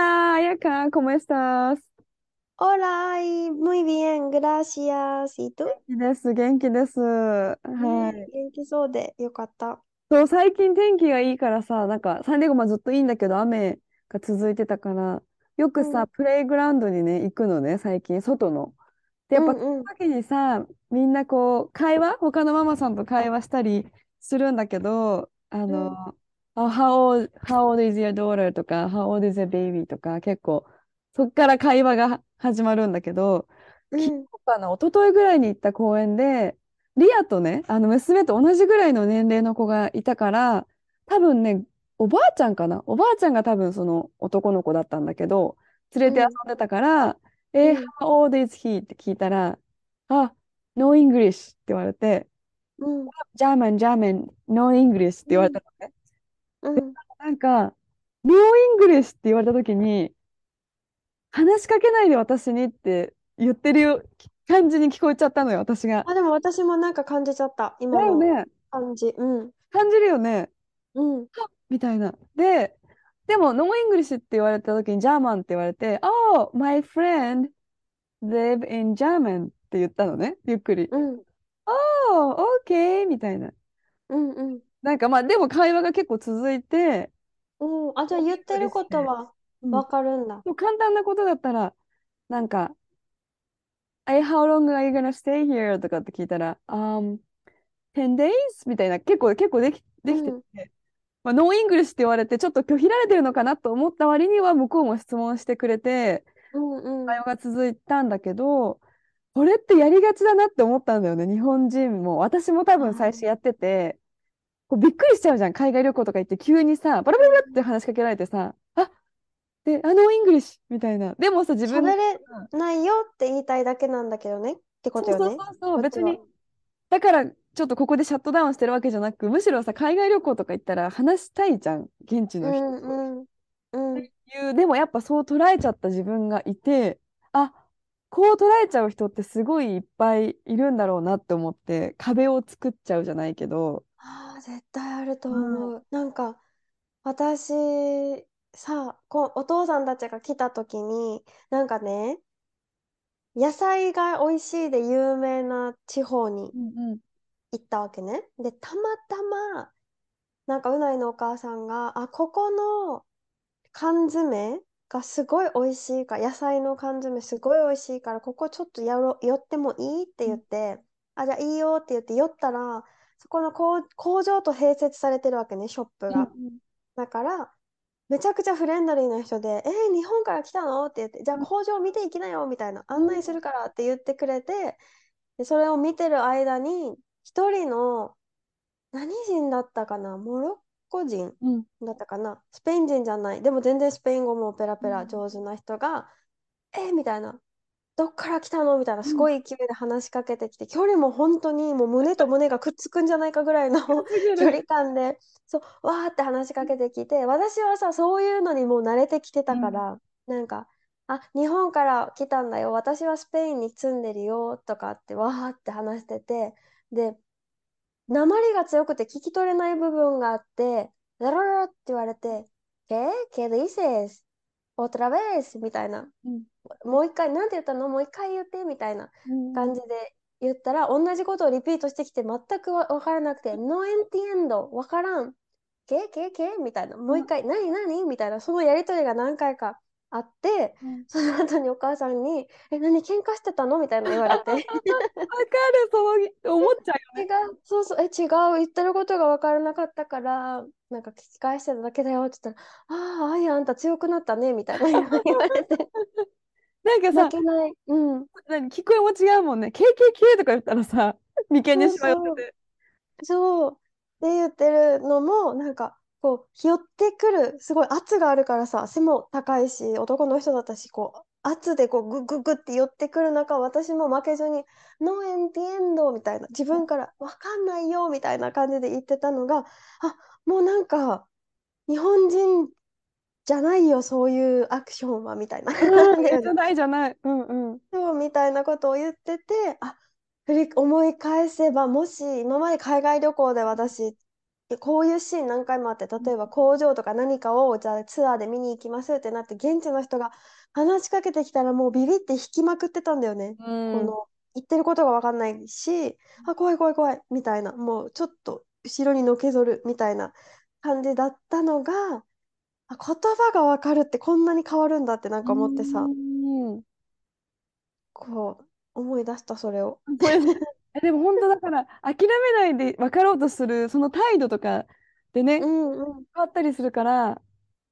Hola, Ayaka, ¿cómo estás? Hola, y muy bien, gracias. ¿Y tú? 元気です、元気です。はうんい。元気そうでよかった。そう、最近天気がいいからさ、なんかサンディエゴもずっといいんだけど、雨が続いてたから、よくさ、うんプレイグラウンドにね、行くのね、最近、外の。で、やっぱ、うんうんその時にさ、みんなこう、会話、他のママさんと会話したりするんだけど、あの、あ how old, how old is your daughter? とか、how old is your baby? とか、結構、そっから会話が始まるんだけど、うん昨日かな、一昨日ぐらいに行った公園で、リアとね、あの娘と同じぐらいの年齢の子がいたから、多分ね、おばあちゃんかなおばあちゃんが多分その男の子だったんだけど、連れて遊んでたから、えー、うん how old is he? って聞いたら、あ、no English って言われて、うん German, German, no English って言われたのね。うんなんか、no English って言われた時に、話しかけないで私にって言ってるよ感じに聞こえちゃったのよ、私が。あ、でも私もなんか感じちゃった。今のだよね。感じ。うん。感じるよね。うん。みたいな。で、でも、 no English って言われた時に、 German って言われて、Oh, my friend live in German って言ったのね、ゆっくり。うん。Oh, okay みたいな。うんうん。なんかまあ、でも会話が結構続いて、うん。あ、じゃあ言ってることはうんわかるんだ。そう簡単なことだったら、なんか、Hey, how long are you gonna stay here? とかって聞いたら、um, 10 days? みたいな、結構、結構でき、できてうんて、まあ、 no English って言われて、ちょっと拒否られてるのかなと思った割には、向こうも質問してくれて、うんうん。会話が続いたんだけど、これってやりがちだなって思ったんだよね、日本人も。私も多分最初やってて、こうびっくりしちゃうじゃん、海外旅行とか行って、急にさ、バラバラバラって話しかけられてさ、あで、あ no English みたいな。でもさ、自分喋れないよって言いたいだけなんだけどね。ってことよね。そうそうそう別に。だから、ちょっとここでシャットダウンしてるわけじゃなく、むしろさ、海外旅行とか行ったら話したいじゃん、現地うの人と。んうん。うん。いう、でもやっぱそう捉えちゃった自分がいて、あ、こう捉えちゃう人ってすごいいっぱいいるんだろうなって思って、壁を作っちゃうじゃないけど、ああ、絶対あると思う。なんか、私、さ、こう、お父さんたちが来た時に、なんかね、野菜が美味しいで有名な地方にうんうん行ったわけね。で、たまたま、なんかうないのお母さんが、あ、ここの缶詰がすごい美味しいから、野菜の缶詰すごい美味しいから、ここちょっとやろ、寄ってもいい？って言って、あ、じゃあいいよって言って寄ったら、そこの工、工場と併設されてるわけね、ショップが。だから、めちゃくちゃフレンドリーな人で、えー日本から来たの？って言って、じゃあ工場見ていきなよみたいな、案内するからって言ってくれて、で、それを見てる間に、一人の、何人だったかな？モロッコ人うん。だったかな？スペイン人じゃない。でも全然スペイン語もペラペうん。ラ上手な人が、えーみたいな。どっから来たの？みたいな、すごい勢いで話しかけてきて、距離も本当にもう胸と胸がくっつくんじゃないかぐらいの距離感で、そう、わーって話しかけてきて、私はさ、そういうのにもう慣れてきてたから、なんか、あ、日本から来たんだよ、私はスペインに住んでるよ、とかってわーって話してて、で、訛りが強くて聞き取れない部分があって、ラララって言われて、¿Qué? ¿Qué dices? ¿Otra vez? みたいな。うんもう一回、なんて言ったの？もう一回言って、みたいなうん。感じで言ったら、同じことをリピートしてきて、全くわ分からなくて、No entiendo, 分からん。けけけ？みたいな。もう一回、何何？みたいな。そのやりとりが何回かあって、うん。その後にお母さんに、え、何喧嘩してたの？みたいな言われて。わかる、そう思っちゃう違う、そうそう、え、違う、言ってることが分からなかったから、なんか聞き返してただけだよって言ったら、ああ、あいあんた強くなったね、みたいな言われて、なんかさ。うん。何聞こえも違うもんね。KKK とか言ったらさ、眉間にしわ寄せて。そう。って言ってるのも、なんか、こう、寄ってくる、すごい圧があるからさ、背も高いし、男の人だったし、こう、圧でこう、グッグッグッって寄ってくる中、私も負けずに、No entiendo みたいな、自分からわかんないよみたいな感じで言ってたのが、あ、もうなんか、日本人じゃないよ、そういうアクションは、みたいな。うん、じゃないじゃない。うんうん。そうみたいなことを言ってて、あ、振り思い返せば、もし今まで海外旅行で私、えこういうシーン何回もあって、例えば工場とか何かをじゃあツアーで見に行きますってなって、現地の人が話しかけてきたらもうビビって引きまくってたんだよね。うん。この言ってることが分かんないし、あ、怖い怖い怖いみたいな、もうちょっと後ろにのけぞるみたいな感じだったのが、あ、言葉が分かるってこんなに変わるんだってなんか思ってさ、うんこう思い出したそれを。でも本当だから諦めないで分かろうとするその態度とかでね、う変んうんわったりするから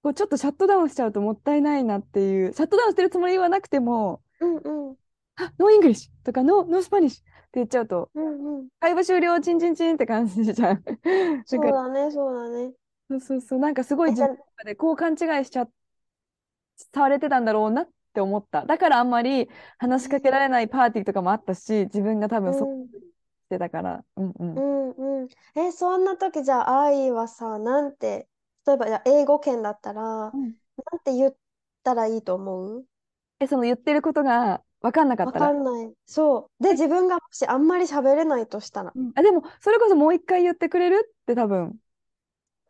こうちょっとシャットダウンしちゃうともったいないなっていうシャットダウンしてるつもりはなくてもうんうん「あ no English」とか「ノー、ノースパニッシュ」って言っちゃうとうんうん。会話終了チンチンチンって感じじゃん。だそうだね、そうだね。そうそうそうなんかすごい自分でこう勘違いしちゃされてたんだろうなって思っただからあんまり話しかけられないパーティーとかもあったし自分が多う分そうしん、てたからうんうんうん、うん。え、そんな時じゃあ、愛はさ、なんて、例えば、じゃあ英語圏だったら、うんなんて言ったらいいと思う？え、その言ってることが分かんなかっわたら。かんない。そう。で、自分がもしあんまり喋れないとしたら。うんあ、でも、それこそもう一回言ってくれるって多分、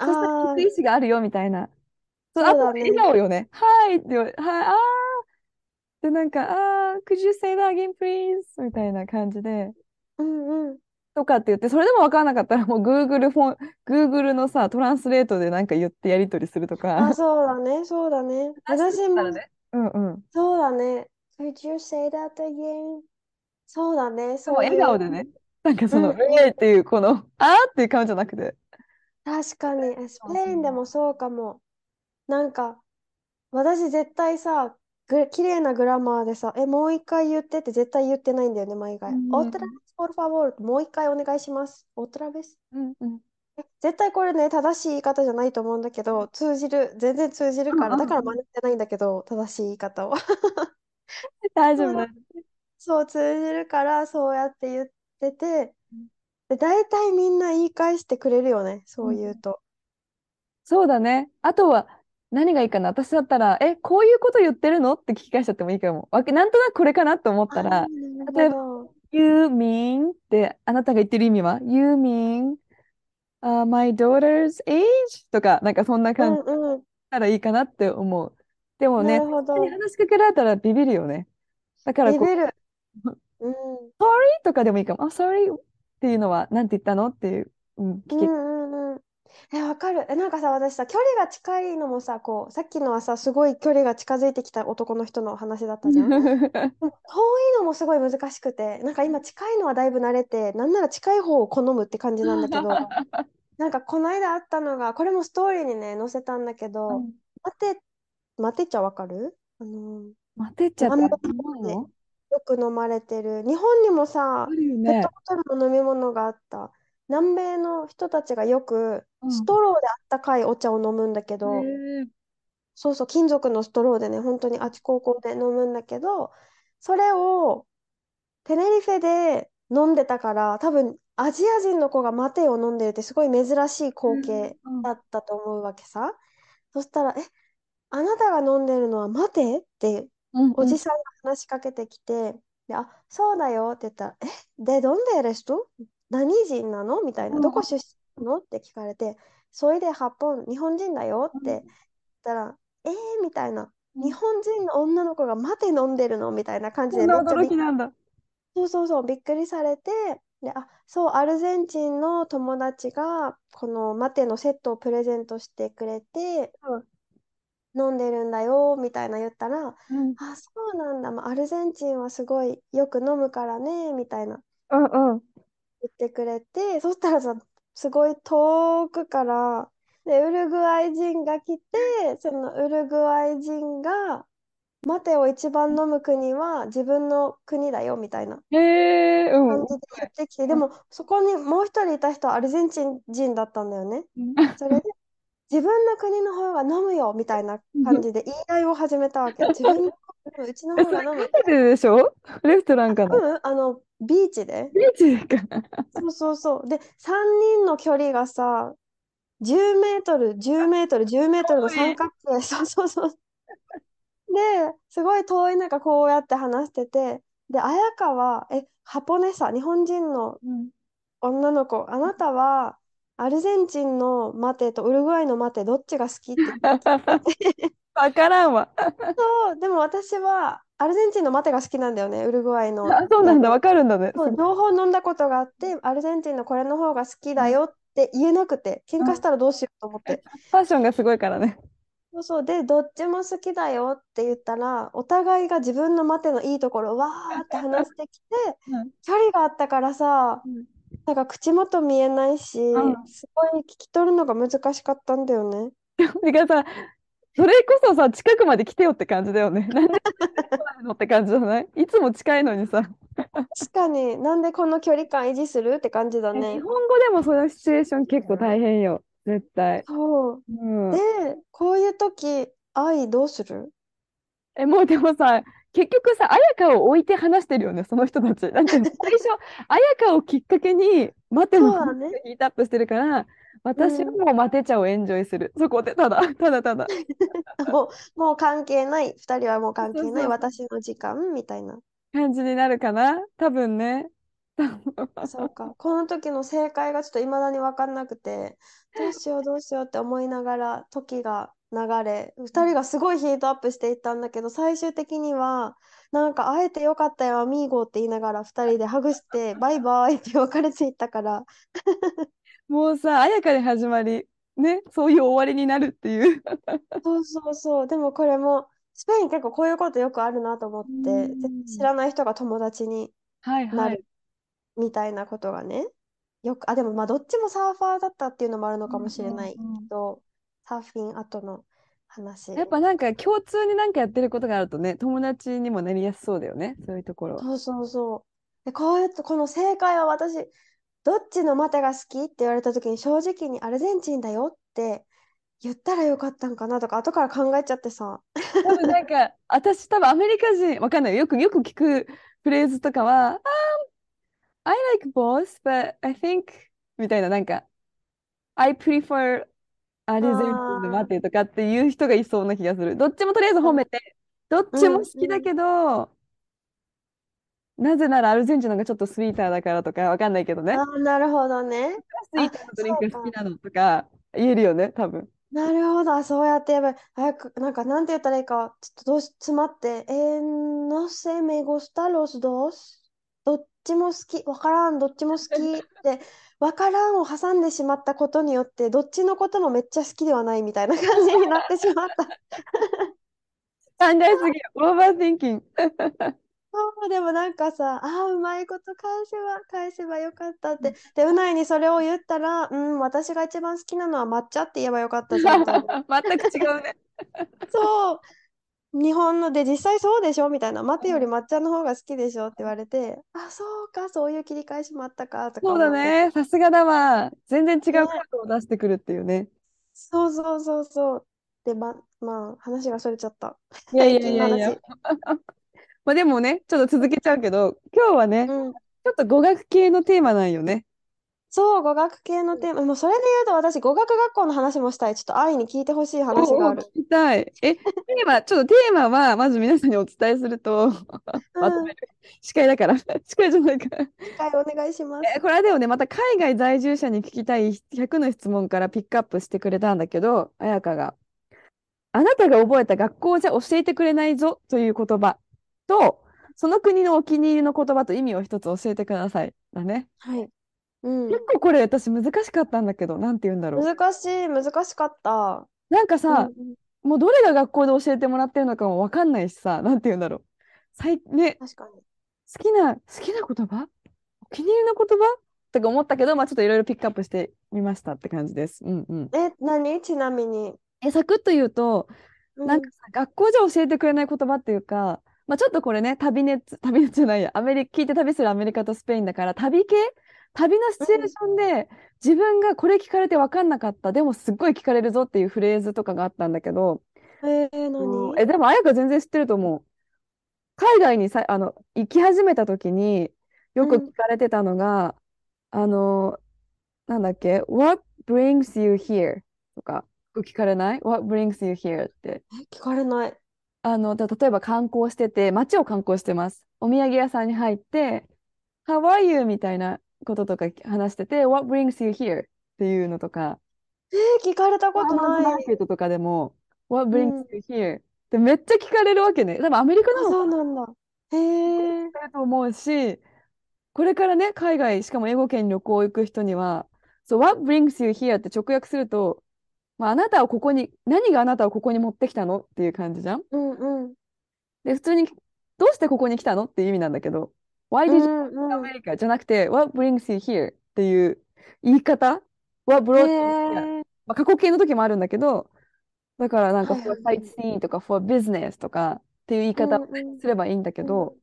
そしたら意思があるよみたいな。そう、あと笑顔よね。はいって言われ、はい、あーで、なんか、あー、could you say that again, please? みたいな感じで、うんうん。とかって言って、それでも分からなかったら、もう Google フォン、Google のさ、トランスレートでなんか言ってやり取りするとあ、か。そうだね、そうだね。私も、うんうん。そうだね。Could you say that again? そうだね、そう。笑顔でね、なんかその、うんうえーっていう、この、あーっていう感じじゃなくて。確かに、えスそうペインでもそうかも。なんか、私絶対さ、ぐ、綺麗なグラマーでさ、え、もう一回言ってって絶対言ってないんだよね、毎回。うん otra vez, por favor もう一回お願いします。otra vez うんうん。え絶対これね、正しい言い方じゃないと思うんだけど、通じる、全然通じるから、だから真似てないんだけど、正しい言い方を。大丈夫だ。そう、通じるから、そうやって言ってて、で、大体みんな言い返してくれるよね、そう言うと。そうだね。あとは、何がいいかな。私だったら、え、こういうこと言ってるの？って聞き返しちゃってもいいかも。わけ、なんとなくこれかなと思ったら、例えばるほど。You mean って、あなたが言ってる意味は ?You mean、uh, my daughter's age? とか、なんかそんなう感じ。たらいいかなって思う。でもね、なるほど話しかけられたらビビるよね。だからこう、ビビる。うん。とかでもいいかも。あ、sorry っていうのは、なんて言ったの？っていう、うん、聞き、うんうんうん。え、わかる。え、なんかさ、私さ、距離が近いのもさ、こう、さっきのはさ、すごい距離が近づいてきた男の人の話だったじゃん。遠いのもすごい難しくて、なんか今近いのはだいぶ慣れて、なんなら近い方を好むって感じなんだけど、なんかこの間あったのが、これもストーリーにね、載せたんだけど、待て、待てちゃわかる？あの、待てちゃってよく飲まれてる。日本にもさあ、るよねペット。ボトルの飲み物があった。南米の人たちがよくうんストローであったかいお茶を飲むんだけど、そうそう、金属のストローでね、本当にあちこちで飲むんだけど、それをテネリフェで飲んでたから、多分アジア人の子がマテを飲んでるってすごい珍しい光景うんだったと思うわけさ。そしたら、え、あなたが飲んでるのはマテ？ってうんおじさんが話しかけてきて、で、あ、そうだよって言ったら、え、で、どんでエレスト何人なの？みたいな、うん。どこ出身なの？って聞かれて、それでハポン、日本人だよ？って言ったら、えー？みたいな、うん。日本人の女の子がマテ飲んでるの？みたいな感じでめっちゃ驚きなんだ。そうそうそう、びっくりされて、で、あ、そう、アルゼンチンの友達が、このマテのセットをプレゼントしてくれて、飲んでるんだよ、みたいな言ったら、うんあ、そうなんだ、まあ、アルゼンチンはすごいよく飲むからね、みたいなうんうん。言ってくれて、そしたらさ、すごい遠くから、で、ウルグアイ人が来て、そのウルグアイ人が、マテを一番飲む国は自分の国だよ、みたいな。感じで言ってきて、でもそこにもう一人いた人はアルゼンチン人だったんだよね。それで、自分の国の方が飲むよみたいな感じで言い合いを始めたわけ。自分のうちの方が飲む。カフェでしょ？レストランかな？うん、あの、ビーチで。ビーチか。そうそうそう。で、3人の距離がさ、10メートル、10メートル、10メートルの三角形。そうそうそう。で、すごい遠い中こうやって話してて、で、綾香は、え、ハポネサ、日本人のうん女の子、あなたはアルゼンチンのマテとウルグアイのマテ、どっちが好きって わからんわ。そう、でも私はアルゼンチンのマテが好きなんだよね、ウルグアイの。あ、そうなんだ、わかるんだね。そう両方飲んだことがあって、アルゼンチンのこれの方が好きだよって言えなくて、喧嘩したらどうしようと思って。ファッションがすごいからね。そうそう、で、どっちも好きだよって言ったら、お互いが自分のマテのいいところをわーって話してきて、うん距離があったからさ、なんか口元見えないし、うんすごい聞き取るのが難しかったんだよね。てかさ、それこそさ、近くまで来てよって感じだよね。なんで来ないのって感じじゃない？いつも近いのにさ。確かになんでこの距離感維持するって感じだ日ね。本語でもそのシチュエーション結構大変よ。絶対。そう。うん。で、こういう時、愛どうする？え、もうでもさ、結局さ、綾香を置いて話してるよね、その人たち。だって最初、綾香をきっかけに、待てのそうだねヒートアップしてるから、私はもう待て茶をエンジョイする。そこでただ、ただただ。もう、もう関係ない。二人はもう関係ない。そうそうそう私の時間みたいな。感じになるかな多分ね。そうか。この時の正解がちょっと未だに分かんなくて、どうしようどうしようって思いながら時が流れ、二人がすごいヒートアップしていったんだけど、最終的には、なんか会えてよかったよ、アミーゴって言いながら二人でハグして、バイバイって別れていったから、もうさ、綾香で始まり、ね、そういう終わりになるっていう。そうそうそう。でもこれも、スペイン結構こういうことよくあるなと思って、知らない人が友達にはいはい。なるみたいなことがね、よく、あ、でもまあどっちもサーファーだったっていうのもあるのかもしれないけど、サーフィン後の話。やっぱなんか共通になんかやってることがあるとね、友達にもなりやすそうだよね、そういうところ。そうそうそう。で、こういうと、この正解は私、どっちのマテが好きって言われた時に正直にアルゼンチンだよって言ったらよかったんかなとか後から考えちゃってさ。多分なんか、私多分アメリカ人、わかんないよ。よく、よく聞くフレーズとかは、um, I like both, but I think, みたいな、なんか、I prefer アルゼンチンのマテとかっていう人がいそうな気がする。どっちもとりあえず褒めて、どっちも好きだけど、なぜならアルゼンチンの方がちょっとスイーターだからとかわかんないけどね。ああ、なるほどね。スイーターのドリンクが好きなのとか言えるよね、多分。なるほど。あそうやってやばい。早く、なんか、なんて言ったらいいか、ちょっとどうし、詰まって、えー、no sé, me gusta los dos. どっちも好き。わからん、どっちも好き って、わからんを挟んでしまったことによって、どっちのこともめっちゃ好きではないみたいな感じになってしまった。考えすぎ、オーバーティンキング。そう、でもなんかさ、ああ、うまいこと返せば、返せばよかったって。で、うないにそれを言ったら、うん、私が一番好きなのは抹茶って言えばよかったじゃん。全く違うね。そう。日本ので実際そうでしょ？みたいな。マテより抹茶の方が好きでしょ？って言われて、あ、そうか、そういう切り返しもあったかとかそうだ。ね。さすがだわ。全然違ねうカードを出してくるっていうね。そうそうそうそう。で、ま、まあ、話がそれちゃった。いやいやいやいや。話。まあでもね、ちょっと続けちゃうけど、今日はね、うん。ちょっと語学系のテーマなんよね。そう、語学系のテーマ。もうそれで言うと私、語学学校の話もしたい。ちょっと愛に聞いてほしい話がある。聞きたい。え、テーマ、ちょっとテーマは、まず皆さんにお伝えすると、まとめる。司会だから。司会じゃないから。一回お願いします。え、これはでもね、また海外在住者に聞きたい100の質問からピックアップしてくれたんだけど、彩香が。あなたが覚えた学校じゃ教えてくれないぞという言葉と、その国のお気に入りの言葉と意味を一つ教えてください。だね。はい。うん。結構これ私難しかったんだけど、なんて言うんだろう。難しい、難しかった。うんなんかさ、うんもうどれが学校で教えてもらってるのかもわかんないしさ、なんて言うんだろう。さい、ね、確かに。好きな、好きな言葉？お気に入りの言葉？とか思ったけど、まあちょっといろいろピックアップしてみましたって感じです。うんうん。え、何？ちなみに。え、サクッと言うと、うんなんかさ、学校じゃ教えてくれない言葉っていうか、まあちょっとこれね、旅熱、旅熱じゃないや、アメリカ、聞いて旅するアメリカとスペインだから、旅系？旅のシチュエーションで自分がこれ聞かれて分かんなかった、でもすっごい聞かれるぞっていうフレーズとかがあったんだけど、えー、何？うんえ、でもあやか全然知ってると思う。海外にさ、あの、行き始めた時によくうん。聞かれてたのが、あの、なんだっけ ?What brings you here? とか、聞かれない ?What brings you here? って。え、聞かれない。あの、た例えば観光してて、街を観光してます。お土産屋さんに入って、How are you? みたいなこととか話してて、What brings you here? っていうのとか、えー、聞かれたことない。マーケットとかでも、What う brings ん。you here? ってめっちゃ聞かれるわけね。多分アメリカなあ、のそうなんだ。へえ。聞かれると思うし、これからね、海外、しかも英語圏に旅行行く人には、そう、What brings you here? って直訳すると、まあ、あなたをここに、何があなたをここに持ってきたの？っていう感じじゃんうんうん。で、普通に、どうしてここに来たの？っていう意味なんだけど、Why う did you ん come うん。to America? じゃなくて、What brings you here? っていう言い方？へ brought you here? え。まあ、過去形の時もあるんだけど、だからなんかはいは for sightseeing とか for business とかっていう言いう方すればいいんだけうん。ど、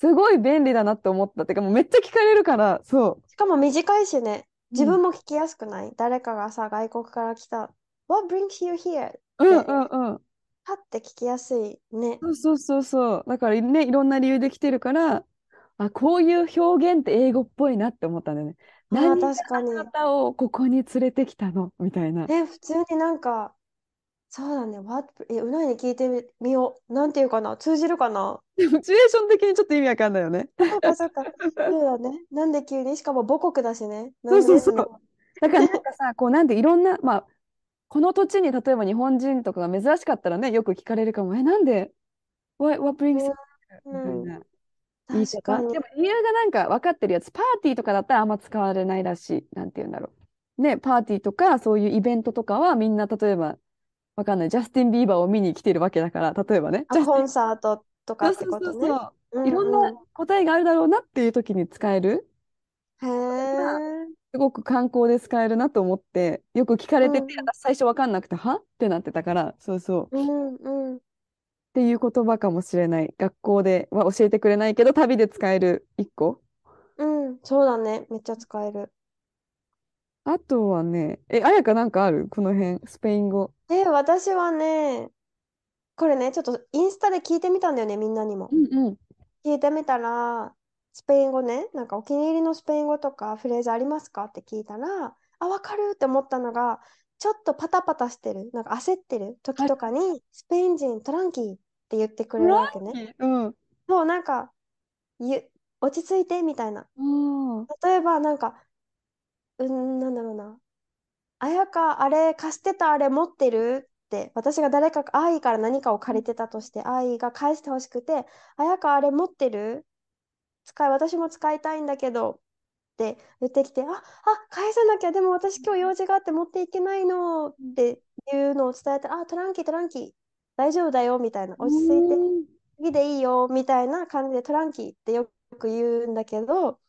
すごい便利だなって思った。てかもうめっちゃ聞かれるから、そしかも短いしね。う。うん。自分も聞きやすくない？誰かがさ、外国から来た。What brings you here? っうんて、うんうん。パッて聞きやすいね。そうそうそうそう。だからね、いろんな理由で来てるから、あ、こういう表現って英語っぽいなって思ったんだよね。ああ、何があ確かに。なたをここに連れてきたの？みたいな。え、普通になんか、そうだね。What? え、うなに聞いてみ、みよう。なんていうかな？通じるかな？でもシチュエーション的にちょっと意味わかんないよね。あ、そっかそっか。そうだね。なんで急に？しかも母国だしね。なそう。そうそう。だからなんかさ、こうなんでいろんな、まあ、この土地に例えば日本人とかが珍しかったらね、よく聞かれるかも。え、なんで？What, what brings you? みたいうん、な言い方。確かに。でも理由がなんか分かってるやつ、パーティーとかだったらあんま使われないらしい。なんて言うんだろう。ね、パーティーとかそういうイベントとかはみんな例えば、わかんない。ジャスティン・ビーバーを見に来てるわけだから、例えばね。コンサートとかってそうそうことね。いろんな答えがあるだろうなっていう時に使える。ん。へ。すごく観光で使えるなと思って、よく聞かれてて、うん私最初わかんなくて、は？ってなってたから、そうそう。っうんうん。ていう言葉かもしれない。学校では教えてくれないけど、旅で使える一個。うん、そうだね。めっちゃ使える。あとはね、え、あやかなんかある？この辺、スペイン語。で、私はね、これね、ちょっとインスタで聞いてみたんだよね、みんなにも。うんうん。聞いてみたら、スペイン語ね、なんかお気に入りのスペイン語とかフレーズありますか？って聞いたら、あ、わかるって思ったのが、ちょっとパタパタしてる、なんか焦ってる時はい。とかに、スペイン人トランキーって言ってくれるわけね。うん。そう、なんか、ゆ、落ち着いてみたいな。うん。例えば、なんか、うん、なんだろうな。あやか、あれ、貸してたあれ持ってる？って、私が誰か、愛から何かを借りてたとして、愛が返してほしくて、あやか、あれ持ってる？使い、私も使いたいんだけど、って言ってきて、あ、あ、返さなきゃ、でも私今日用事があって持っていけないのっていうのを伝えて、あ、トランキー、トランキー、大丈夫だよ、みたいな、う落ち着いて、ん。次でいいよ、みたいな感じでトランキーってよく言うんだけど、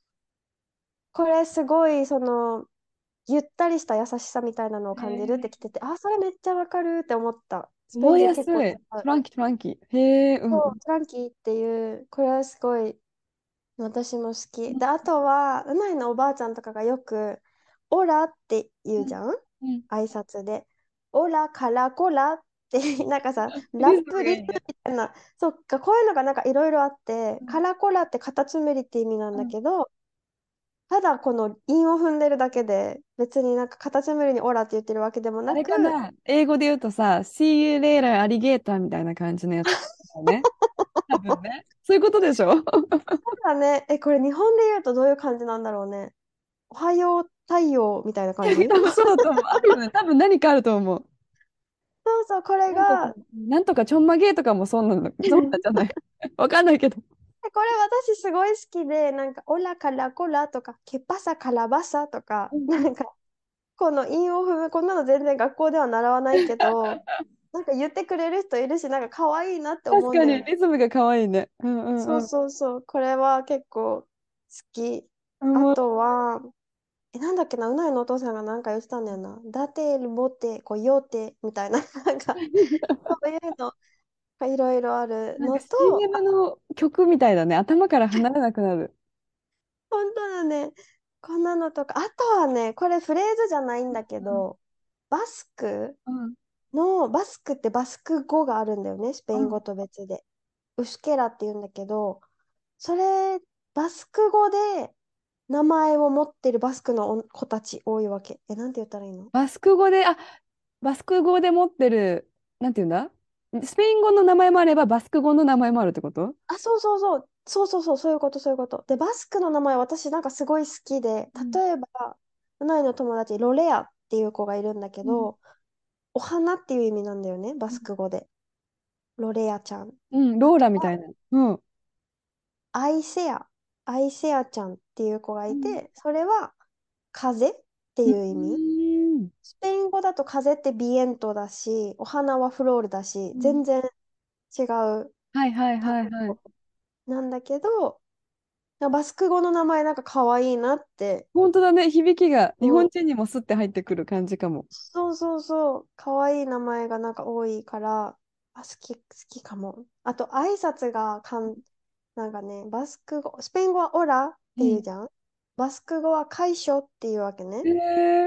これすごい、その、ゆったりした優しさみたいなのをへ感じるってえ。来てて、あ、それめっちゃわかるって思った。覚えやすい。トランキー、トランキー。へえ、う、ん。トランキーっていう、これはすごい私も好き。うん。で、あとは、うないのおばあちゃんとかがよく、オラって言うじゃん？うん挨拶で。オラ、カラコラって なんかさ、ラップリズムがいいね。みたいな、そっか、こういうのがなんかいろいろあって、うん。カラコラってカタツムリって意味なんうんだけど、ただこの韻を踏んでるだけで、別になんかカタツムリにオラって言ってるわけでもあな？く、英語で言うとさ、See you later, アリゲーターみたいな感じのやつだよね。多分ね。そういうことでしょ？ただね、え、これ日本で言うとどういう感じなんだろうね。おはよう、太陽みたいな感じ？多分そうだと思う。あるよね。多分何かあると思う。そうそう、これが、なんとかちょんまげとかもそうなの、そうなんじゃない わかんないけど。でこれ私すごい好きで、なんか、オラカラコラとか、ケパサカラバサとか、うんなんか、この韻を踏む、こんなの全然学校では習わないけど、なんか言ってくれる人いるし、なんか可愛いなって思確かに、うんだよね。リズムが可愛いね。うんうそうんうん。そうそう、これは結構好き。あうんとは、え、なんだっけな、うないのお父さんがなんか言ってたんだよな。ダテルボテ、こう、ヨテみたいな、なんか、そういうのがいろいろあるのと、CM の曲みたいだね。頭から離れなくなる。本当だね。こんなのとか、あとはね、これフレーズじゃないんだけど、バスク？うんの、バスクってバスク語があるんだよね、スペイうんン語と別で。ウスケラって言うんだけど、それ、バスク語で名前を持ってるバスクの子たち多いわけ。え、なんて言ったらいいの？バスク語で、あ、バスク語で持ってる、なんて言うんだ？スペイン語の名前もあれば、バスク語の名前もあるってこと？あ、そうそうそう。そうそうそう、そういうこと、そういうこと。で、バスクの名前、私なんかすごい好きで、うん例えば、同いの友達、ロレアっていう子がいるんだけど、お花っていう意味なんだよね、バスク語で。ロレアちゃん。うん、ローラみたいな。うん。アイセア、アイセアちゃんっていう子がいうんて、それは風っていう意味。うんスペイン語だと風ってビエントだし、お花はフロールだし、うん全然違うはいはいは単いはい。語なんだけど、バスク語の名前なんか可愛いなって。本当だね、響きがうん日本人にもスッて入ってくる感じかも。そうそうそう、可愛い名前がなんか多いから、あ、好き、好きかも。あと挨拶がかん、なんかね、バスク語、スペイン語はオラって言うじゃん？バスク語は解消っていうわけね。へ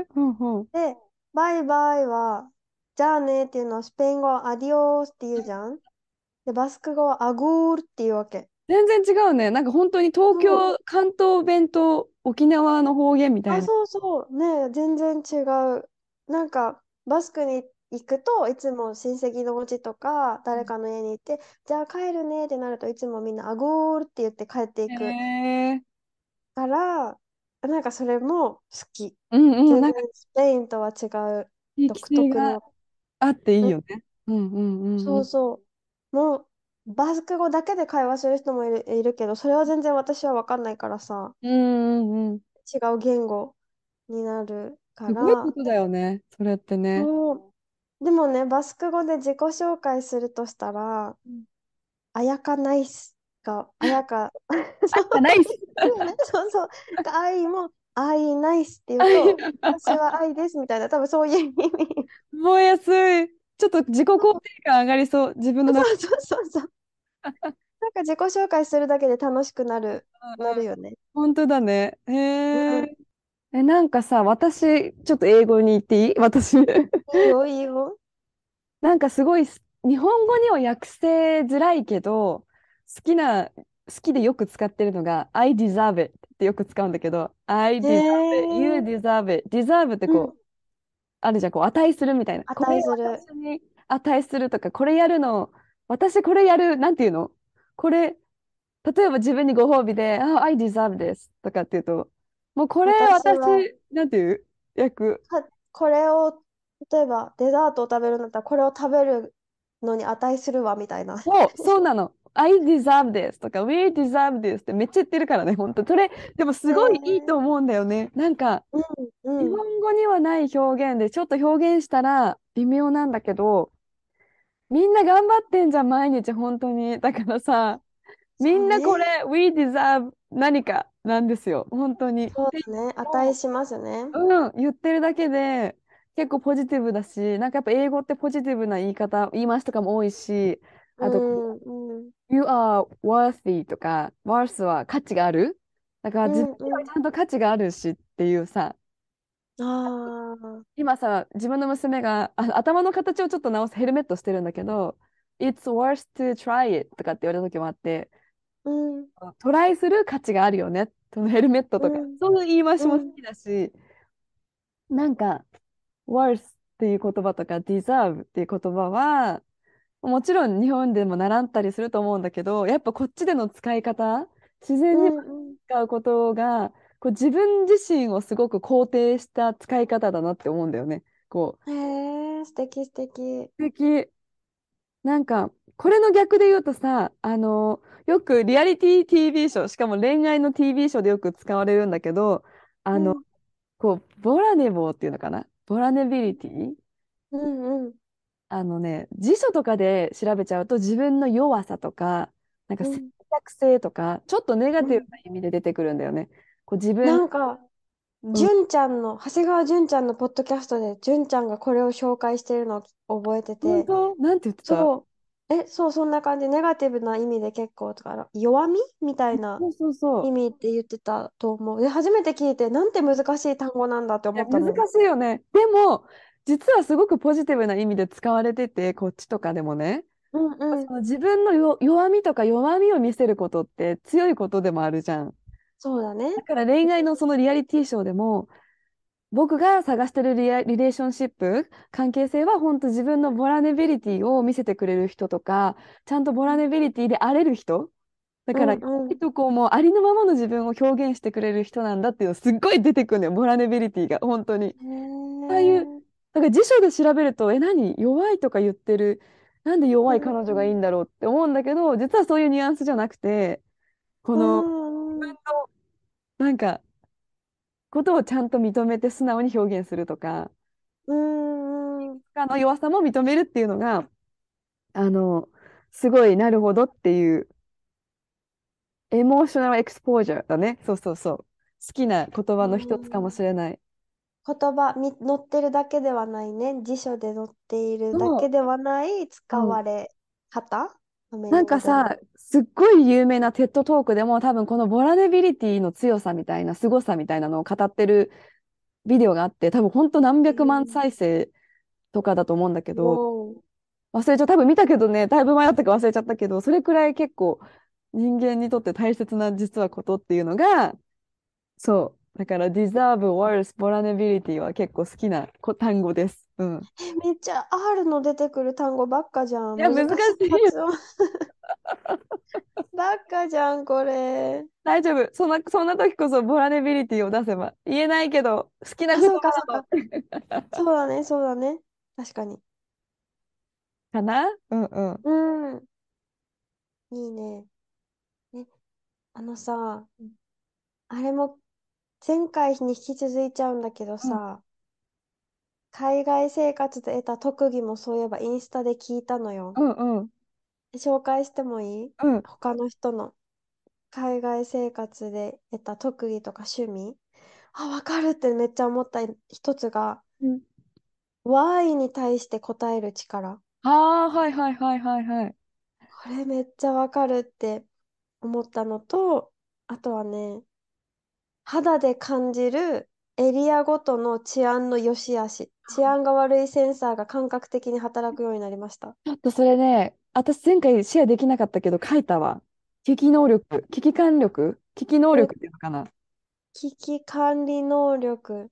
え、うんうん。で、バイバイは、じゃあねっていうのはスペイン語はアディオスって言うじゃん？で、バスク語はアグールっていうわけ。全然違うね。なんか本当に東京、関東弁と沖縄の方言みたいあ、な。そうそう。ね全然違う。なんか、バスクに行くといつも親戚のお家とか誰かの家に行って、じゃあ帰るねってなるといつもみんなアゴールって言って帰っていくへえ。から、なんかそれも好き。うんうん。全然なんかスペインとは違う地独域性が特の。あっていいよね。うんうんうんうん。そうそう。もうバスク語だけで会話する人もいる、いるけど、それは全然私は分かんないからさ、うんうんうん。違う言語になるかすごいら。ことだよね。それってね。そう。でもね、バスク語で自己紹介するとしたらうん、あやかナイスが、あやか、あ、ナイス。そうね、そうそう。あいも、あいナイスって言うと、私は愛ですみたいな、多分そういう意味。覚えやすい。ちょっと自己肯定感上がりそう。自分の中そうそうそうそう。なんか自己紹介するだけで楽しくなる、なるよね。本当だね。へうんえ。え、なんかさ、私、ちょっと英語に言っていい？私。いいよ、いいよ。なんかすごいす、日本語には訳せづらいけど、好きな、好きでよく使ってるのが、I deserve it ってよく使うんだけど、I へ deserve it, you ー deserve it. deserve ってこう、うんあるじゃん、こう、値するみたいな。これ値する値するとか、これやるの、私これやる、なんていうの？これ、例えば自分にご褒美で、あ、I deserve this とかっていうと、もうこれ私は私、なんていう？役？これを、例えばデザートを食べるんだったら、これを食べるのに値するわみたいな。そう、そうなの。I deserve this とか We deserve this ってめっちゃ言ってるからね、本当。それ、でもすごいいいと思うんだよね。なんか、うんうん。日本語にはない表現で、ちょっと表現したら微妙なんだけど、みんな頑張ってんじゃん、毎日、本当に。だからさ、みんなこれ、We deserve 何かなんですよ、本当に。そうだね。値しますね。うん、言ってるだけで結構ポジティブだし、なんかやっぱ英語ってポジティブな言い方、言い回しとかも多いし、あと、うんうん。You are worthy とか、worth は価値がある？だから自分はちゃんと価値があるしっていうさ、ああ。今さ、自分の娘があ頭の形をちょっと直すヘルメットしてるんだけど、It's worth to try it とかって言われた時もあって、うん。トライする価値があるよね？そのヘルメットとか、うんそういう言い回しもうん好きだし、なんか、worth っていう言葉とか deserve っていう言葉は、もちろん日本でも習ったりすると思うんだけど、やっぱこっちでの使い方、自然にうんうん。使うことが、こう自分自身をすごく肯定した使い方だなって思うんだよね。こう、へえ、素敵素敵。素敵。なんか、これの逆で言うとさ、あの、よくリアリティ TV ショー、しかも恋愛の TV ショーでよく使われるんだけど、あの、うんこう、ボラネボーっていうのかな？ボラネビリティ？うんうん。あのね、辞書とかで調べちゃうと自分の弱さとか、なんかうん選択性とか、ちょっとネガティブな意味で出てくるんだよね。こう自分、なんか、純ちゃんの、長谷川純ちゃんのポッドキャストで、純ちゃんがこれを紹介してるのを覚えてて、本当？なんて言ってた？そう。え、そう、そんな感じ。ネガティブな意味で結構、とか、弱みみたいなそうそうそう。意味って言ってたと思う。で、初めて聞いて、なんて難しい単語なんだって思ったの。しいよね。でも、実はすごくポジティブな意味で使われてて、こっちとかでもね。うんうん。その自分のよ弱みとか弱みを見せることって強いことでもあるじゃん。そうだね。だから恋愛のそのリアリティショーでも、僕が探してるリア、リレーションシップ、関係性は本当自分のボラネビリティを見せてくれる人とか、ちゃんとボラネビリティであれる人。だうから、意んうん。外とこうもうありのままの自分を表現してくれる人なんだっていうのすっごい出てくるのよ、ボラネビリティが、本当に。へああいう、え。だから辞書で調べると、え、何？弱いとか言ってる、なんで弱うい彼女がいいんんだろうって思うんだけど、実はそういうニュアンスじゃなくて、こうの、んうん。なんか、ことをちゃんと認めて素直に表現するとか、うんうん。他の弱さも認めるっていうのが、あの、すごいなるほどっていう、エモーショナルエクスポージャーだね。そうそうそう。好きな言葉うの一つかもんしれない。言葉み載ってるだけではないね。辞書で載っているだそけではないう。うん。使われ方アメなん。かさ、すっごい有名なテッドトークでも多分このボラネビリティの強さみたいな、凄さみたいなのを語ってるビデオがあって、多分本当何百万うん再生とかだと思うんだけど、おー忘れちゃった、多分見たけどね、だいぶ前だったか忘れちゃったけど、それくらい結構人間にとって大切な実はことっていうのが、そう。だから、deserve, worth, vulnerability は結構好きなこ単語です。うん。え、めっちゃ R の出てくる単語ばっかじゃん。いや、難しいいよ。ばっかじゃん、これ。大丈夫。そんな、そんな時こそ、ボラネビリティを出せば。言えないけど、好きなあ、言葉そうか、そうか。なの。そうだね、そうだね。確かに。かな？うんうん。うん。いいね。え、あのさ、あれも前回に引き続いちゃうんだけどうんさ、海外生活で得た特技もそういえばインスタで聞いたのよ。うんうん。紹介してもいい？うん。他の人の海外生活で得た特技とか趣味？あ、わかるってめっちゃ思った一つが、うん。Y に対して答える力。ああ、はいはいはいはいはい。これめっちゃわかるって思ったのと、あとはね、肌で感じるエリアごとの治安の良し悪し、治安が悪いセンサーが感覚的に働くようになりました。ちょっとそれね、私前回シェアできなかったけど書いたわ。危機能力、危機管力、危機能うん、力っていうのかな。危機管理能力。う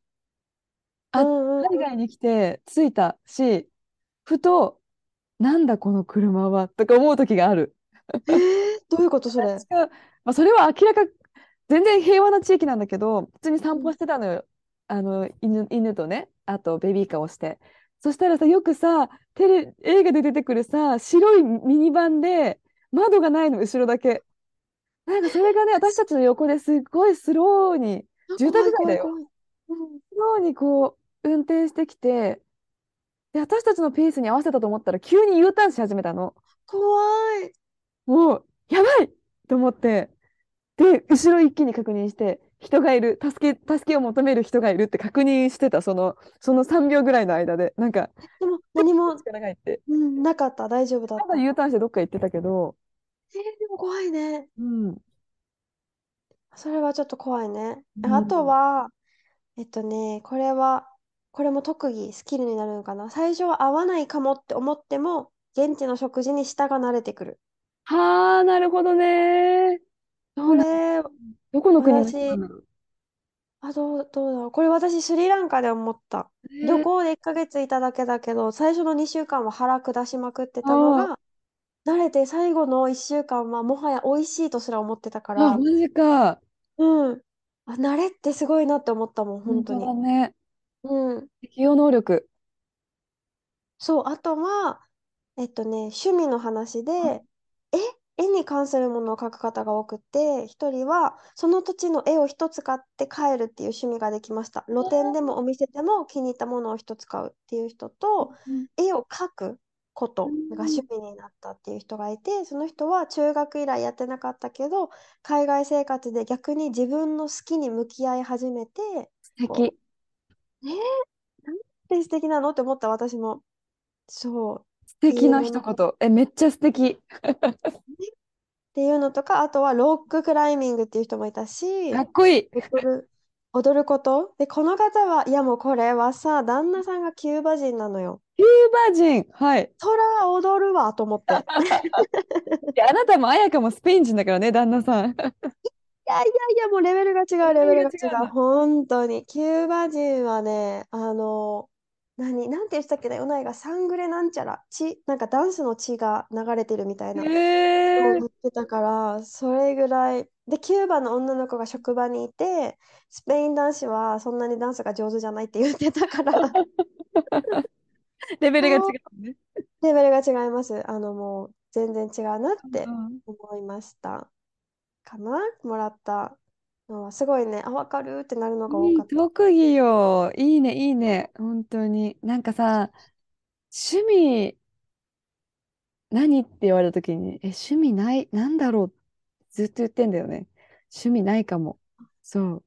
あ、んうんうん。海外に来て着いたし、ふと、なんだこの車はとか思う時がある。えー、どういうことそれ？まあ、それは明らか、全然平和な地域なんだけど、普通に散歩うんしてたのよ。あの、犬、犬とね、あとベビーカーをして。そしたらさ、よくさ、テレ、映画で出てくるさ、白いミニバンで、窓がないの、後ろだけ。なんかそれがね、私たちの横ですっごいスローに、あ、住宅街だよ。スローにこう、運転してきて、で、私たちのペースに合わせたと思ったら、急に U ターンし始めたの。怖い。もう、やばいと思って、で、後ろ一気に確認して、人がいる、助け、助けを求める人がいるって確認してた、その、その3秒ぐらいの間で、なんか、でも何も、力が入って、うん、なかった。大丈夫だただった。U ターンしてどっか行ってたけど、えー、でも怖いね。うん、それはちょっと怖いね。うあとん。は、えっとね、これは、これも特技、スキルになるのかな。最初は合わないかもって思っても、現地の食事に舌が慣れてくる。はあ、なるほどね。そうなん、どこの国の人なん私、だろう。あ、どう、どうだろう。これ私、スリランカで思った。旅えー、行で1ヶ月いただけだけど、最初の2週間は腹下しまくってたのあーが、慣れて最後の1週間はもはや美味しいとすら思ってたかあ、マら、ジか。うん。あ、慣れってすごいなって思ったもん、本当だ本当に。ね。うん。適応能力。そう、あとは、えっとね、趣味の話で、絵、絵に関するものを描く方が多くて、一人はその土地の絵を一つ買って帰るっていう趣味ができました。露店でもお店でも気に入ったものを一つ買うっていう人と、うん絵を描くこうとが趣ん味になったっていう人がいて、その人は中学以来やってなかったけど、海外生活で逆に自分の好きに向き合い始めて、素敵。えー、なんて素敵なの？って思った私も。そう。敵な一言。え、めっちゃ素敵。っていうのとか、あとはロッククライミングっていう人もいたし、かっこいい。踊る、踊ること。で、この方は、いやもうこれはさ、旦那さんがキューバ人なのよ。キューバ人。はい。そら踊るわと思って。いやあなたも綾香もスペイン人だからね、旦那さん。やいや、もうレベルが違う、レベルが違う。レベルが違う本当に。キューバ人はね、あの、何、なんて言ってたっけね、うないがサングレなんちゃら、血、なんかダンスの血が流れてるみたいな。へー言ってたから、それぐらい。で、キューバの女の子が職場にいて、スペイン男子はそんなにダンスが上手じゃないって言ってたから、レベルが違うね。レベルが違います。あの、もう全然違うなってうん思いました。かな？もらったのは、すごいね、あ、わかる？ってなるのが多いいかった。特技よ。いいね、いいね。本当に。なんかさ、趣味、何って言われた時に、え、趣味ない、なんだろう。ずっと言ってんだよね。趣味ないかも。そう。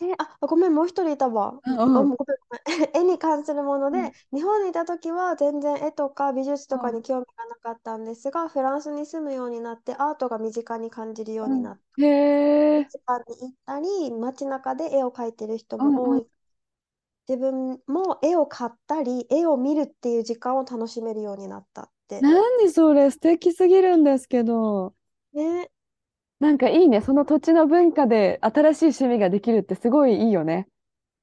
え、あ、ごめん、もう一人いたわ。あ、うんうんもうごめん、ごめん。絵に関するものうんで、日本にいた時は全然絵とか美術とかうんに興味がなかったんですが、フランスに住むようになってアートが身近に感じるようになった。へえ。美術館に行ったり、街中で絵を描いてる人うんうんも多い。自分も絵を買ったり、絵を見るっていう時間を楽しめるようになったって。何それ、素敵すぎるんですけど。ね。なんかいいね。その土地の文化で新しい趣味ができるってすごいいいよね。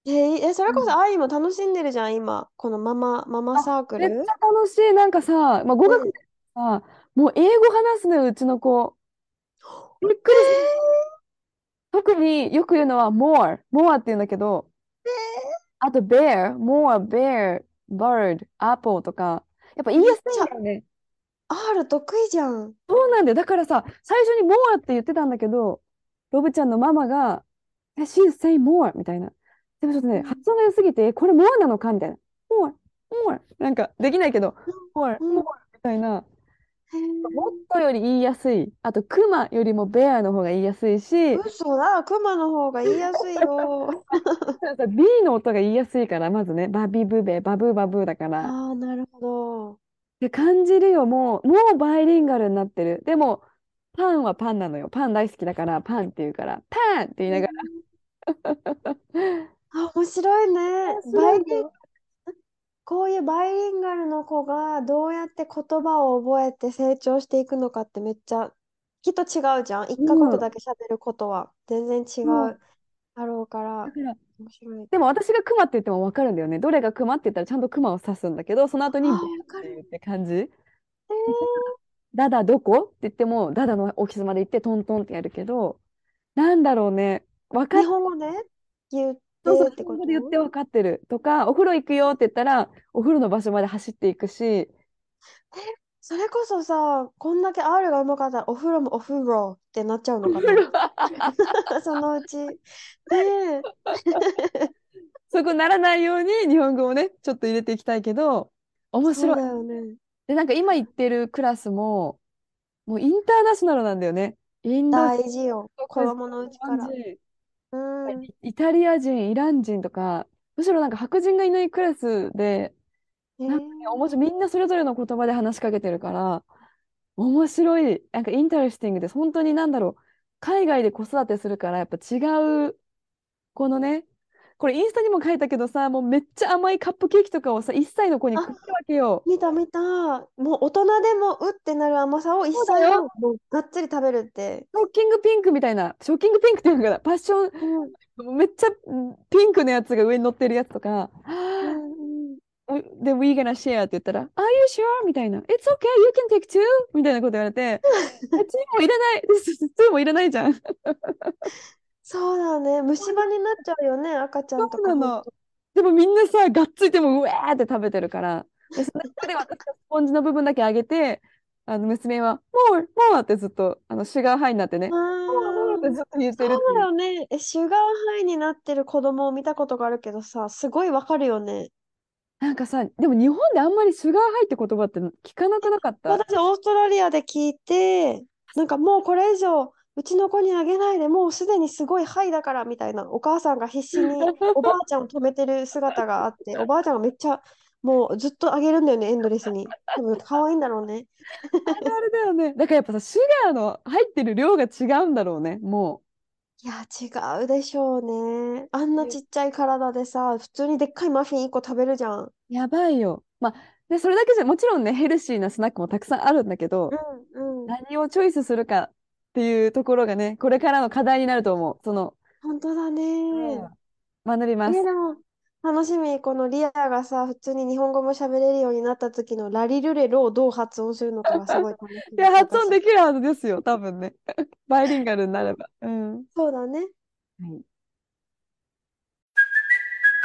え、え、それこうんそ愛も楽しんでるじゃん、今。このママ、ママサークル？めっちゃ楽しい。なんかさ、まあ、語学でさ、もう英語話すのよ、うちの子。びっくりする。特によく言うのは more。more って言うんだけど、あと bear、more, bear, bird, apple とか、やっぱ言いやすいんだよね。R 得意じゃん。そうなんだよ。だからさ、最初に more って言ってたんだけど、ロブちゃんのママが、え、she's saying more みたいな。でもちょっとね、うん発音が良すぎて、えこれ more なのかみたいな。more, more なんかできないけど、more, うん more みたいな。もっとより言いやすい。あと、クマよりもベアの方が言いやすいし、嘘だ、クマの方が言いやすいよ。B の音が言いやすいから、まずね、バビブベ、バブーバブーだから。っああ、なるほど。て感じるよ、もう、もうバイリンガルになってる。でも、パンはパンなのよ。パン大好きだから、パンって言うから、パンって言いながあ、面白いね。ら。バイリン、こういうバイリンガルの子がどうやって言葉を覚えて成長していくのかってめっちゃきっと違うじゃん。一カ国だけ喋ることは全然違うんうだろうからだから面白い。でも私がクマって言っても分かるんだよね。どれがクマって言ったらちゃんとクマを指すんだけど、その後にあーわかるって感じ。ダダどこって言っても、ダダの大きさまで行ってトントンってやるけど、なんだろうね。分かっ日本語で？言っうそう、ってこで言って分かってるとか、お風呂行くよって言ったら、お風呂の場所まで走っていくし、それこそさ、こんだけ R がうまかったらお風呂もお風呂ってなっちゃうのかな？そのうち。ねえ。そこならないように日本語をね、ちょっと入れていきたいけど、面白い。だよね。で、なんか今行ってるクラスも、もうインターナショナルなんだよね。イン大事よ。子供のうちから。うん。イイタリア人、イラン人とか、むしろなんか白人がいないクラスで、へなんかね、みんなそれぞれの言葉で話しかけてるから、面白い、なんか interesting です。本当になんだろう、海外で子育てするから、やっぱ違う、このね、これインスタにも書いたけどさ、もうめっちゃ甘いカップケーキとかをさ、1歳の子にあ。食ってるわけよ。見た見た。もう大人でもうってなる甘さを一そうだよ。歳半もうがっつり食べるって。ショッキングピンクみたいな、ショッキングピンクっていうのかな、パッショうん。ン、めっちゃうんピンクのやつが上に乗ってるやつとか、うんうんで、We gonna share って言ったら、Are you sure? みたいな。It's okay, you can take two? みたいなこと言われて、え、2もいらない。2もいらないじゃん。そうだね。虫歯になっちゃうよね、赤ちゃんとか。の。でもみんなさ、がっついてもうわーって食べてるから。で、その中で私がスポンジの部分だけあげて、あの娘は、more, more ってずっと、あの、シュガーハイになってね、ずっと言ってそうるっていう。だよね。え、シュガーハイになってる子供を見たことがあるけどさ、すごいわかるよね。なんかさ、でも日本であんまりシュガーハイって言葉って聞かなくなかった？私、オーストラリアで聞いて、なんかもうこれ以上、うちの子にあげないで、もうすでにすごいハイだからみたいな、お母さんが必死に おばあちゃんを止めてる姿があって、おばあちゃんがめっちゃもうずっとあげるんだよね、エンドレスに。多分可愛いんだろうね。あれだよね。だからやっぱさ、シュガーの入ってる量が違うんだろうね、もいや、違うでしょうね。あんなちっちゃい体でさ、普通にでっかいマフィン1個食べるじゃん。う。やばいよ。まあ、で、それだけじゃ、もちろんね、ヘルシーなスナックもたくさんあるんだけど、うんうん。何をチョイスするかっていうところがね、これからの課題になると思う。その、本当だね。学びます。楽しみ。このリアがさ、普通に日本語も喋れるようになった時のラリルレロをどう発音するのかがすごい楽しみ。いや、発音私できるはずですよ、多分ね。バイリンガルになれば。うん。そうだね。はい。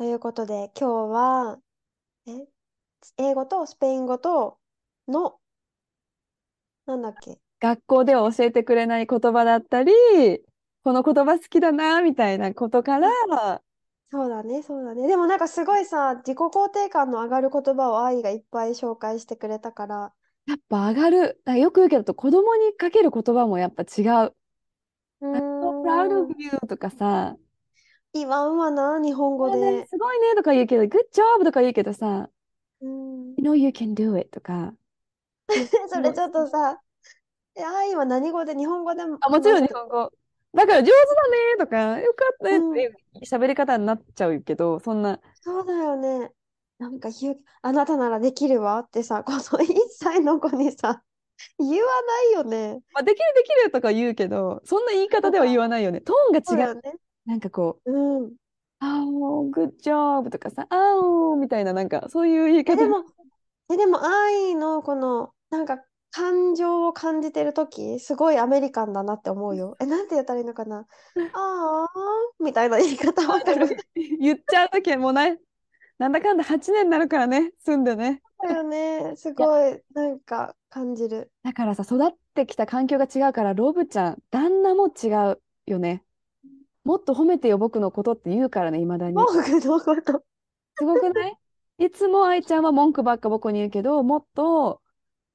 ということで、今日は、え、英語とスペイン語との、なんだっけ？学校では教えてくれない言葉だったり、この言葉好きだな、みたいなことから、そうだね、そうだね。でもなんかすごいさ、自己肯定感の上がる言葉を愛がいっぱい紹介してくれたから、やっぱ上がる。よく言うけど、子供にかける言葉もやっぱ違う。う I'm so proud of you とかさ、言わんわな、日本語で。すごいねとか言うけど、good job とか言うけどさ、うん、you know you can do it とか、それちょっとさ、え愛は何語で、日本語でもあ、もちろん日本語。だから上手だねとか、よかったねうんっていう喋り方になっちゃうけど、そんな、そうだよね。なんか言う、あなたならできるわってさ、この1歳の子にさ、言わないよね。まあ、できるできるとか言うけど、そんな言い方では言わないよね。トーンが違う。ね。なんかこう、うん。あー、good job とかさ、あーみたいな、なんかそういう言いえ、方でも、え、でも愛のこの、なんか感情を感じてるとき、すごいアメリカンだなって思うよ。え、なんて言ったらいいのかな？あーみたいな言い方わかる。言っちゃうときもない。なんだかんだ8年になるからね、住んでね。だよね。すごい、なんか感じる。だからさ、育ってきた環境が違うから、ロブちゃん、旦那も違うよね。もっと褒めてよ、僕のことって言うからね、いまだに。僕のこと。すごくない？いつも愛ちゃんは文句ばっか僕に言うけど、もっと、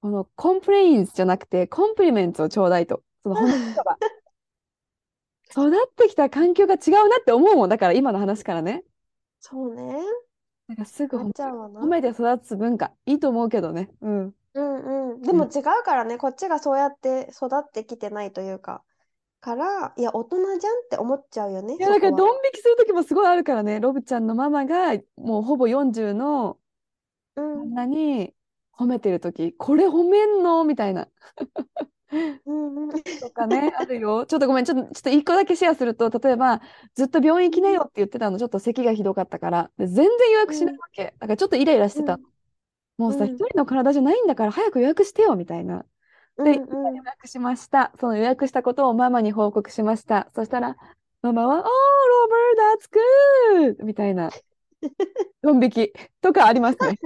このコンプレインスじゃなくて、コンプリメントをちょうだいと。その褒め言葉。育ってきた環境が違うなって思うもん。だから今の話からね。そうね。なんかすぐ褒めちゃうわな。褒めて育つ文化。いいと思うけどね。うん。うんうん。でも違うからね、こっちがそうやって育ってきてないというか、から、いや、大人じゃんって思っちゃうよね、いや、だから。ドン引きする時もすごいあるからね。ロブちゃんのママがもうほぼ40のうん旦那に褒めてる時、これ褒めんの？みたいな。うんうん。とかね、あるよ。ちょっとごめん、ちょっと、ちょっと一個だけシェアすると、例えば、ずっと病院行きなよって言ってたの、ちょっと咳がひどかったから、で全然予約しないわけ。だからちょっとイライラしてた。もうさ、うん一人の体じゃないんだから早く予約してよ、みたいな。うんで、うん予約しました。その予約したことをママに報告しました。そしたら、ママは、Oh, Robert, that's good! みたいな。ドン引きとかありますね。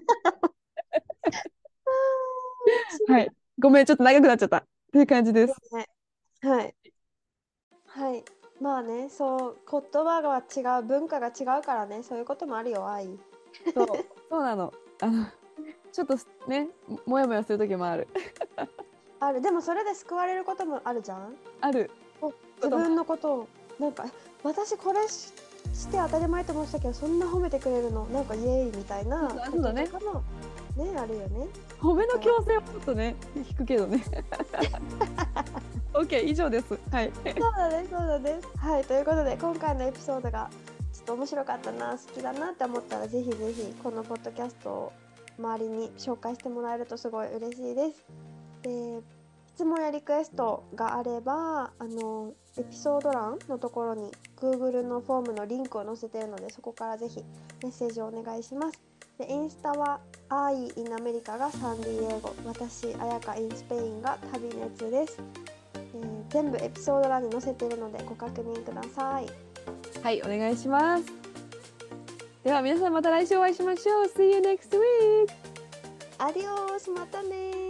はい。ごめん、ちょっと長くなっちゃった。っていう感じです。ね。はい。はい。まあね、そう、言葉が違う、文化が違うからね、そういうこともあるよ、愛。そう、そうなの。あの、ちょっとね、もやもやする時もある。ある。でもそれで救われることもあるじゃん？ある。自分のことを、なんか、え私これしして当たり前と思ってたけど、そんな褒めてくれるの、なんかイエーイみたいなそうだねこととかもね、あるよね。褒めの強制はちょっとね、引くけどね。OK、以上です。はい。そうだね、そうだね。はい、ということで、今回のエピソードがちょっと面白かったな、好きだなって思ったら、ぜひぜひ、このポッドキャストを周りに紹介してもらえるとすごい嬉しいです。で、質問やリクエストがあれば、あの、エピソード欄のところに Google のフォームのリンクを載せているので、そこからぜひメッセージをお願いします。で、インスタは I in アメリカがサンディエゴ、私、あやか in スペインが旅熱です。えー全部エピソード欄に載せているのでご確認ください。はい、お願いします。では皆さんまた来週お会いしましょう。See you next week! アディオースまたね